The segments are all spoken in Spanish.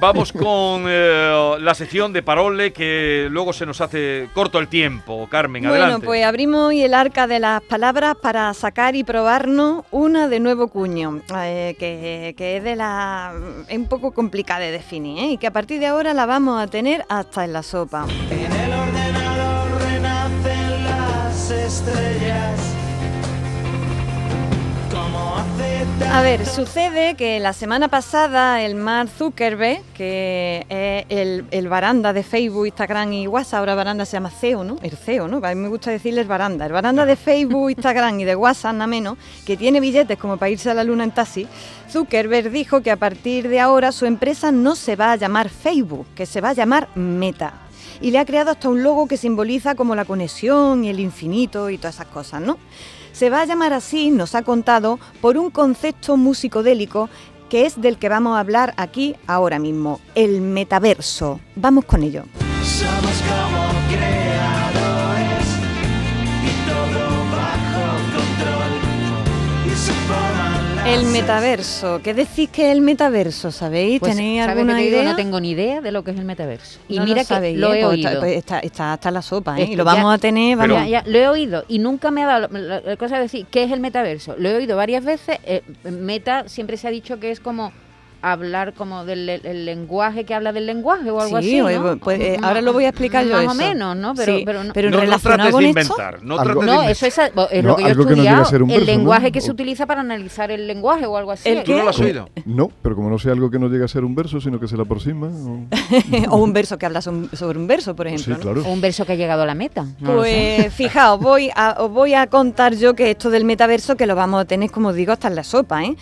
Vamos con eh, la sección de parole que luego se nos hace corto el tiempo. Carmen, Bueno, adelante. pues abrimos hoy el arca de las palabras para sacar y probarnos una de nuevo cuño, eh, que, que es de la es un poco complicada de definir, ¿eh? y que a partir de ahora la vamos a tener hasta en la sopa. En el ordenador renacen las estrellas. A ver, sucede que la semana pasada el Mark Zuckerberg, que es el, baranda de Facebook, Instagram y WhatsApp, ahora baranda se llama CEO, ¿no? El CEO, ¿no? A mí me gusta decirles baranda. El baranda de Facebook, Instagram y de WhatsApp, nada menos, que tiene billetes como para irse a la luna en taxi, Zuckerberg dijo que a partir de ahora su empresa no se va a llamar Facebook, que se va a llamar Meta. Y le ha creado hasta un logo que simboliza como la conexión y el infinito y todas esas cosas, ¿no? Se va a llamar así, nos ha contado, por un concepto musicodélico que es del que vamos a hablar aquí ahora mismo, el metaverso. Vamos con ello. El metaverso. ¿Qué decís que es el metaverso? ¿Sabéis? Pues, ¿Tenéis ¿sabes lo alguna que idea? No tengo ni idea de lo que es el metaverso. Y No mira lo sabéis, que lo ¿eh? he Pues oído. Está, pues está- está hasta la sopa, ¿eh? Y lo ya- vamos a tener... Vamos, Ya, ya, lo he oído y nunca me ha dado la cosa de decir qué es el metaverso. Lo he oído varias veces. eh, meta siempre se ha dicho que es como hablar como del el- el lenguaje que habla del lenguaje o algo Sí, así. ¿no? pues, eh, ahora lo voy a explicar yo Más eso. o menos, ¿no? Pero, Sí, pero no. pero no, no relacionado trates con de esto- inventar. No Algo- trates de No, inventar. eso es, a- es No, lo que yo he algo que no estudiado. llega a ser un el verso, ¿no? lenguaje que se utiliza para analizar el lenguaje o algo así. ¿El ¿Tú no lo has oído? No, pero como no sea algo que no llega a ser un verso, sino que se le aproxima. o- o un verso que habla sobre un verso, por Sí, ejemplo. ¿no? claro. O un verso que ha llegado a la meta. Pues fijaos, voy a, os voy a contar yo que esto del metaverso que lo vamos a tener, como digo, hasta en la sopa. ¿eh?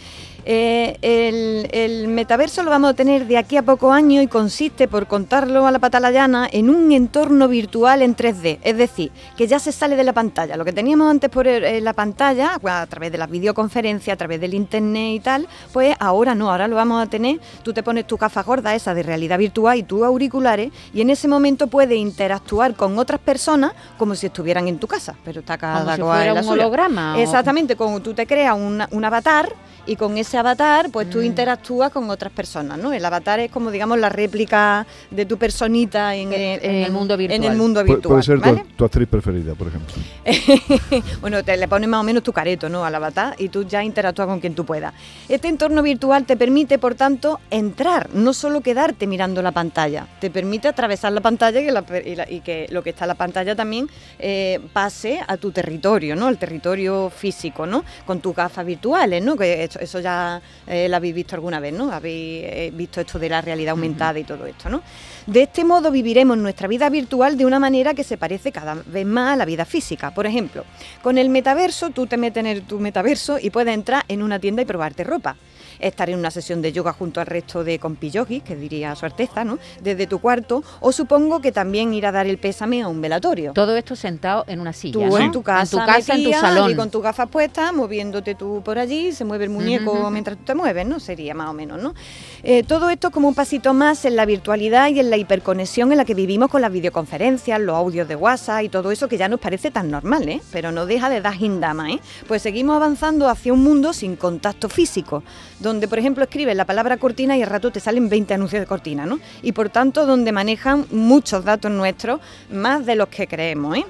Eh, el, el metaverso lo vamos a tener de aquí a poco años y consiste, por contarlo a la pata la llana, en un entorno virtual en 3D. Es decir, que ya se sale de la pantalla. Lo que teníamos antes por en la pantalla, pues, a través de las videoconferencias, a través del internet y tal, pues ahora no, ahora lo vamos a tener. Tú te pones tu gafas gorda, esa de realidad virtual, y tus auriculares, y en ese momento puedes interactuar con otras personas como si estuvieran en tu casa, pero está cada Como si fuera en la un holograma, Exactamente, como tú te creas un, un avatar y con ese avatar pues tú Mm. interactúas con otras personas, ¿no? El avatar es como digamos la réplica de tu personita en, el, En el mundo En el virtual. mundo Pu- virtual, puede ser tu- ¿vale? tu, actriz preferida, por ejemplo. bueno, te le pones más o menos tu careto, ¿no? Al avatar y tú ya interactúas con quien tú puedas. Este entorno virtual te permite, por tanto, entrar, no solo quedarte mirando la pantalla, te permite atravesar la pantalla y que, la per- y la- y que lo que está en la pantalla también eh, pase a tu territorio, ¿no? El territorio físico, ¿no? Con tus gafas virtuales, ¿no? Que eso, eso ya eh, lo habéis visto alguna vez, ¿no? Habéis eh, visto esto de la realidad aumentada y todo esto, ¿no? De este modo viviremos nuestra vida virtual de una manera que se parece cada vez más a la vida física. Por ejemplo, con el metaverso, tú te metes en tu metaverso y puedes entrar en una tienda y probarte ropa. Estar en una sesión de yoga junto al resto de compiyogis, que diría su Alteza, ¿no? Desde tu cuarto, o supongo que también ir a dar el pésame a un velatorio. Todo esto sentado en una silla. Tú ¿no? en tu casa, en tu, casa, en tu metida, salón. y con tus gafas puestas, moviéndote tú por allí, se mueve el muñeco mientras tú te mueves, ¿no? Sería más o menos, ¿no? Eh, todo esto como un pasito más en la virtualidad y en la hiperconexión en la que vivimos con las videoconferencias, los audios de WhatsApp y todo eso que ya nos parece tan normal, ¿eh? Pero no deja de dar gindama, ¿eh? Pues seguimos avanzando hacia un mundo sin contacto físico, donde, por ejemplo, escribes la palabra cortina y al rato te salen 20 anuncios de cortina, ¿no? Y por tanto, donde manejan muchos datos nuestros, más de los que creemos, ¿eh?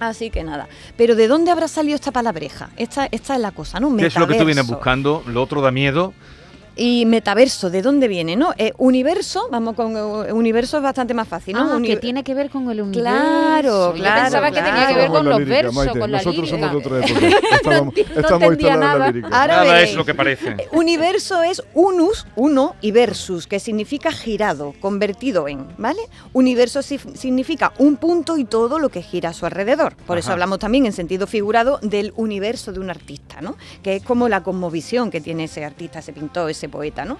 Así que nada. Pero ¿de dónde habrá salido esta palabreja? Esta, esta es la cosa, ¿no? ¿Qué es lo que tú vienes buscando? Lo otro da miedo. Y metaverso, ¿de dónde viene? ¿No? Eh, universo, vamos con eh, universo es bastante más fácil, ¿no? Ah, Uni- que tiene que ver con el universo. Claro, Yo claro, pensaba que tenía que ver con los lírica, versos, Maite. con la Nosotros lírica. somos de otra época. Estamos, enti- no estamos nada. la lírica. Ahora Nada veréis. es lo que parece. Universo es unus, uno, y versus, que significa girado, convertido en, ¿vale? Universo si- significa un punto y todo lo que gira a su alrededor. Por eso hablamos también en sentido figurado del universo de un artista, ¿no? Que es como la cosmovisión que tiene ese artista, ese pintor, ese poeta, ¿no?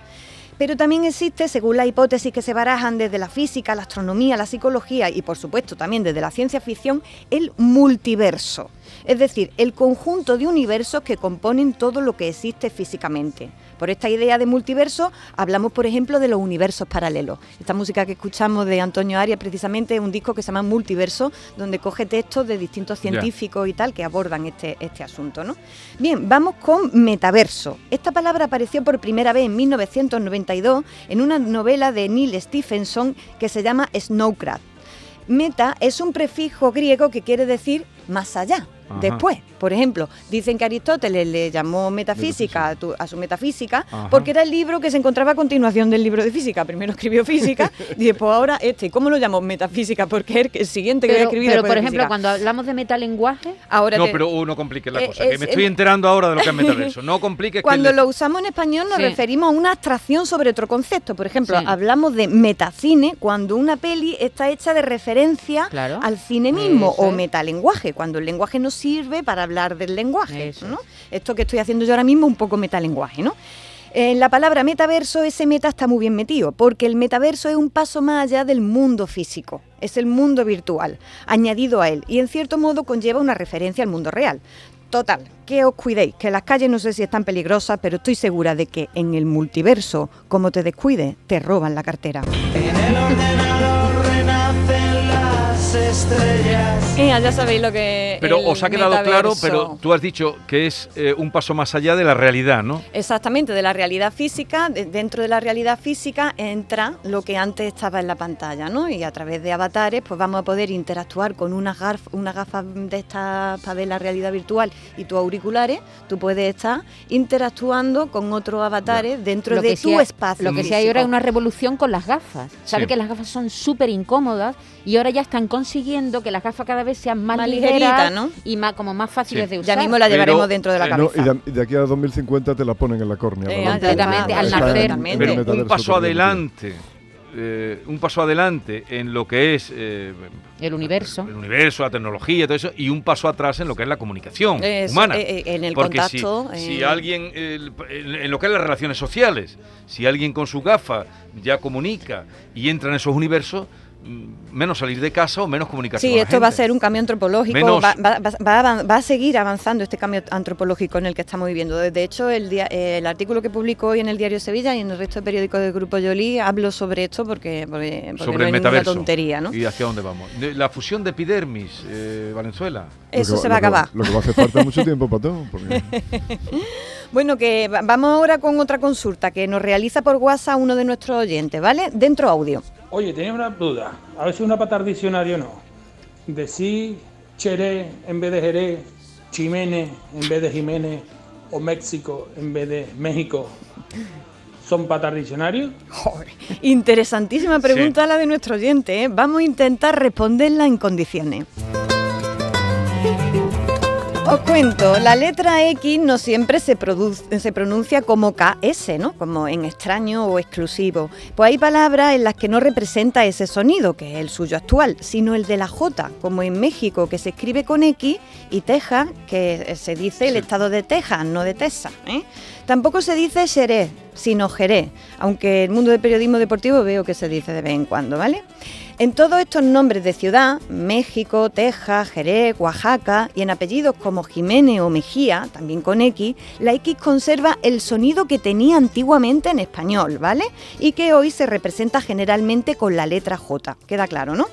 Pero también existe, según las hipótesis que se barajan desde la física, la astronomía, la psicología y por supuesto también desde la ciencia ficción, el multiverso. Es decir, el conjunto de universos que componen todo lo que existe físicamente. Por esta idea de multiverso hablamos, por ejemplo, de los universos paralelos. Esta música que escuchamos de Antonio Arias precisamente es un disco que se llama Multiverso, donde coge textos de distintos científicos y tal que abordan este, este asunto. ¿no? Bien, vamos con metaverso. Esta palabra apareció por primera vez en 1992 en una novela de Neil Stephenson que se llama Snowcraft. Meta es un prefijo griego que quiere decir más allá, Ajá. después. Por ejemplo, dicen que Aristóteles le llamó metafísica a, tu- a su metafísica Ajá. porque era el libro que se encontraba a continuación del libro de física. Primero escribió física y después ahora este. ¿Y cómo lo llamó metafísica? Porque es el siguiente que voy a Pero, escribir pero, por ejemplo, física. cuando hablamos de metalenguaje, Ahora No, te- pero uh, no compliques la Eh, cosa, que es- me estoy es- enterando ahora de lo que es metaverso. No compliques que Cuando le- lo usamos en español nos Sí. referimos a una abstracción sobre otro concepto. Por ejemplo, Sí. hablamos de metacine cuando una peli está hecha de referencia Claro. al cine mismo Eso o es. metalenguaje, cuando el lenguaje nos sirve para hablar del lenguaje. Eso ¿no? Esto que estoy haciendo yo ahora mismo un poco metalenguaje, ¿no? En la palabra metaverso, ese meta está muy bien metido, porque el metaverso es un paso más allá del mundo físico, es el mundo virtual, añadido a él, y en cierto modo conlleva una referencia al mundo real. Total, que os cuidéis, que las calles no sé si están peligrosas, pero estoy segura de que en el multiverso, como te descuides, te roban la cartera. En el ordenador renacen las estrellas. ya sabéis lo que Pero os ha quedado claro, pero tú has dicho que es eh, un paso más allá de la realidad, ¿no? Exactamente, de la realidad física, de- dentro de la realidad física entra lo que antes estaba en la pantalla, ¿no? Y a través de avatares pues vamos a poder interactuar con unas, gafas de estas para ver la realidad virtual y tus auriculares, tú puedes estar interactuando con otros avatares dentro lo de tu espacio Lo que sí hay ahora es una revolución con las gafas. Sabe Sí. que las gafas son súper incómodas y ahora ya están consiguiendo que las gafas cada vez sean más, Más ligeras ¿no? y más como más fáciles Sí. de Ya usar. mismo la Pero, llevaremos dentro de la eh, No, cabeza. y, de, aquí a 2050 te la ponen en la córnea. Eh, ya al nacer. Pero un paso adelante, eh, un paso adelante en lo que es eh, El universo. el universo, la tecnología, todo eso, y un paso atrás en lo que es la comunicación Eso, humana. eh, en el Porque contacto, si, eh, si alguien, eh, en, lo que es las relaciones sociales, si alguien con su gafa ya comunica y entra en esos universos, menos salir de casa o menos comunicación. Sí, con la esto va a ser un cambio antropológico, Menos- va, va- va- va a seguir avanzando este cambio antropológico en el que estamos viviendo. De hecho, el, dia- eh, el artículo que publico hoy en el Diario Sevilla y en el resto de periódicos del Grupo Yoli hablo sobre esto porque, porque, porque sobre no el es tontería. ¿no? ¿Y hacia dónde vamos? De- La fusión de epidermis, eh, Valenzuela. Eso se va a acabar. Lo que va a hacer falta mucho tiempo para todo. Porque Bueno, que va- vamos ahora con otra consulta que nos realiza por WhatsApp uno de nuestros oyentes, ¿vale? Dentro audio. Oye, tenía una duda, a ver si una para diccionario o no. Decir Cheré en vez de Jerez, Chimene en vez de Jiménez o México en vez de México, ¿son patar diccionarios? Interesantísima pregunta la de nuestro oyente. ¿eh? Vamos a intentar responderla en condiciones. Os cuento, la letra X no siempre se, produce- se pronuncia como KS, ¿no? Como en extraño o exclusivo. Pues hay palabras en las que no representa ese sonido, que es el suyo actual, sino el de la J, como en México, que se escribe con X, y Texas, que se dice el estado de Texas, no de Texas. ¿eh? Tampoco se dice Xerez, sino Jerez, aunque el mundo del periodismo deportivo veo que se dice de vez en cuando, ¿vale? En todos estos nombres de ciudad, México, Texas, Jerez, Oaxaca y en apellidos como Jiménez o Mejía, también con X, la X conserva el sonido que tenía antiguamente en español, ¿vale? Y que hoy se representa generalmente con la letra J, queda claro, ¿no?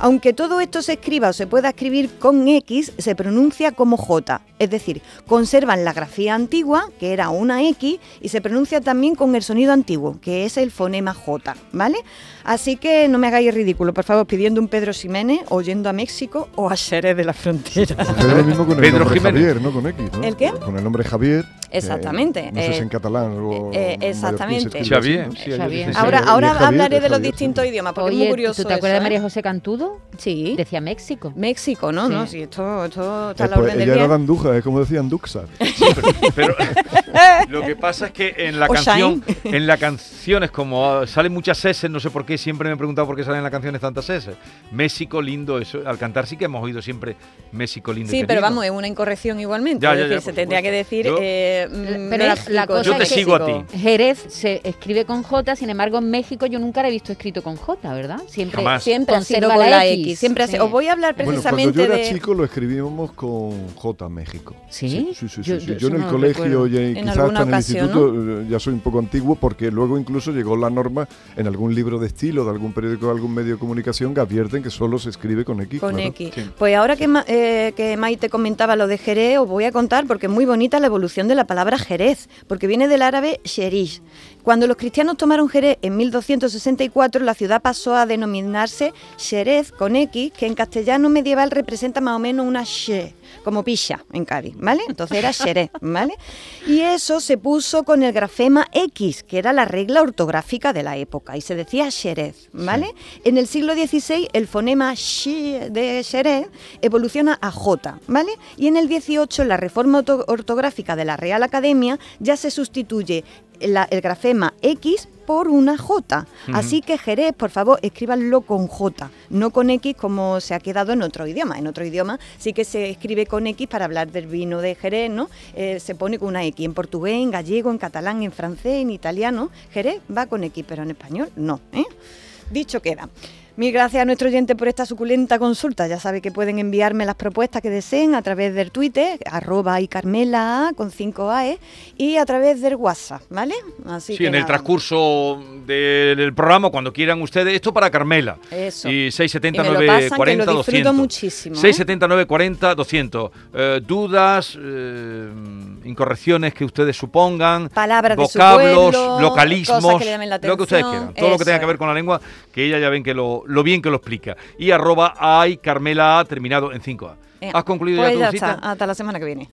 Aunque todo esto se escriba o se pueda escribir con X, se pronuncia como J, es decir, conservan la grafía antigua, que era una X, y se pronuncia también con el sonido antiguo, que es el fonema J, ¿vale? Así que no me hagáis ridículo, por favor, pidiendo un Pedro Ximénez o yendo a México o a Xerez de la frontera. sucede lo mismo con el Pedro nombre Jiménez. Javier, ¿no? Con X, ¿no? ¿El qué? Con el nombre Javier. Exactamente, no sé si eh, en catalán o eh, en exactamente. se escribe así, Xavier, sí, Ahora, Xavier. ahora hablaré de los distintos idiomas, porque es muy curioso ¿tú te acuerdas eso, de María ¿eh? José Cantudo? Sí. Decía México. México, ¿no? Sí. No, sí, esto, esto está a Eh, la pues orden del ella era día. de Andújar, es como decían Duxar. Pero lo que pasa es que en la O canción, Shine. en la canciones como ah, salen muchas S, no sé por qué, siempre me he preguntado por qué salen en las canciones tantas S. México lindo, eso, al cantar sí que hemos oído siempre México lindo. Sí, pero vamos, es una incorrección igualmente. Ya, es ya, decir, ya, se tendría que decir. Yo- eh, Pero la- México, la cosa Yo te es que- sigo a ti. Jerez se escribe con J, sin embargo en México yo nunca la he visto escrito con J, ¿verdad? Siempre, Siempre Jamás. conserva con la X. Siempre. Os voy a hablar Bueno, cuando precisamente yo era de. chico lo escribíamos con J México. ¿Sí? Sí, sí, sí. Yo- sí. yo Yo, eso en el colegio y en- quizás hasta en el instituto eh, ya soy un poco antiguo porque luego incluso llegó la norma en algún libro de estilo de algún periódico de algún medio de comunicación que advierten que solo se escribe con X. Con claro. X. Sí. Pues ahora que, Ma- eh, que Maite comentaba lo de Jerez, os voy a contar porque es muy bonita la evolución de la palabra Jerez, porque viene del árabe Sherish. Cuando los cristianos tomaron Jerez en 1264, la ciudad pasó a denominarse Jerez con X, que en castellano medieval representa más o menos una she, como picha en Cádiz, ¿vale? Entonces era Jerez, ¿vale? Y eso se puso con el grafema X, que era la regla ortográfica de la época, y se decía Jerez, ¿vale? En el siglo XVI el fonema shi de Jerez evoluciona a J, ¿vale? Y en el XVIII la reforma orto- ortográfica de la Real Academia ya se sustituye la- el grafema X por una J. Así que Jerez, por favor, escríbanlo con J, no con X como se ha quedado en otro idioma. En otro idioma sí que se escribe con X para hablar del vino de Jerez, ¿no? Eh, se pone con una X. En portugués, en gallego, en catalán, en francés, en italiano, Jerez va con X, pero en español no. ¿eh? Dicho queda. Mil gracias a nuestro oyente por esta suculenta consulta. Ya sabe que pueden enviarme las propuestas que deseen a través del Twitter, arroba y Carmela con 5 AE, y a través del WhatsApp, ¿vale? Así Sí, que en el transcurso del, programa, cuando quieran ustedes, esto para Carmela. Eso. Y Y 679 me lo pasan, que 40 lo disfruto 200. muchísimo, ¿eh? 679 40 200. Eh, dudas, eh, incorrecciones que ustedes supongan, Palabras de su vocablos, pueblo, localismos, cosas que le llamen la lo que ustedes quieran. Todo lo que tenga que ver con la lengua, que ella ya ven que lo, lo bien que lo explica. Y arroba ay Carmela A, terminado en 5A. Eh, ¿Has concluido pues ya tu ya está. Hasta la semana que viene.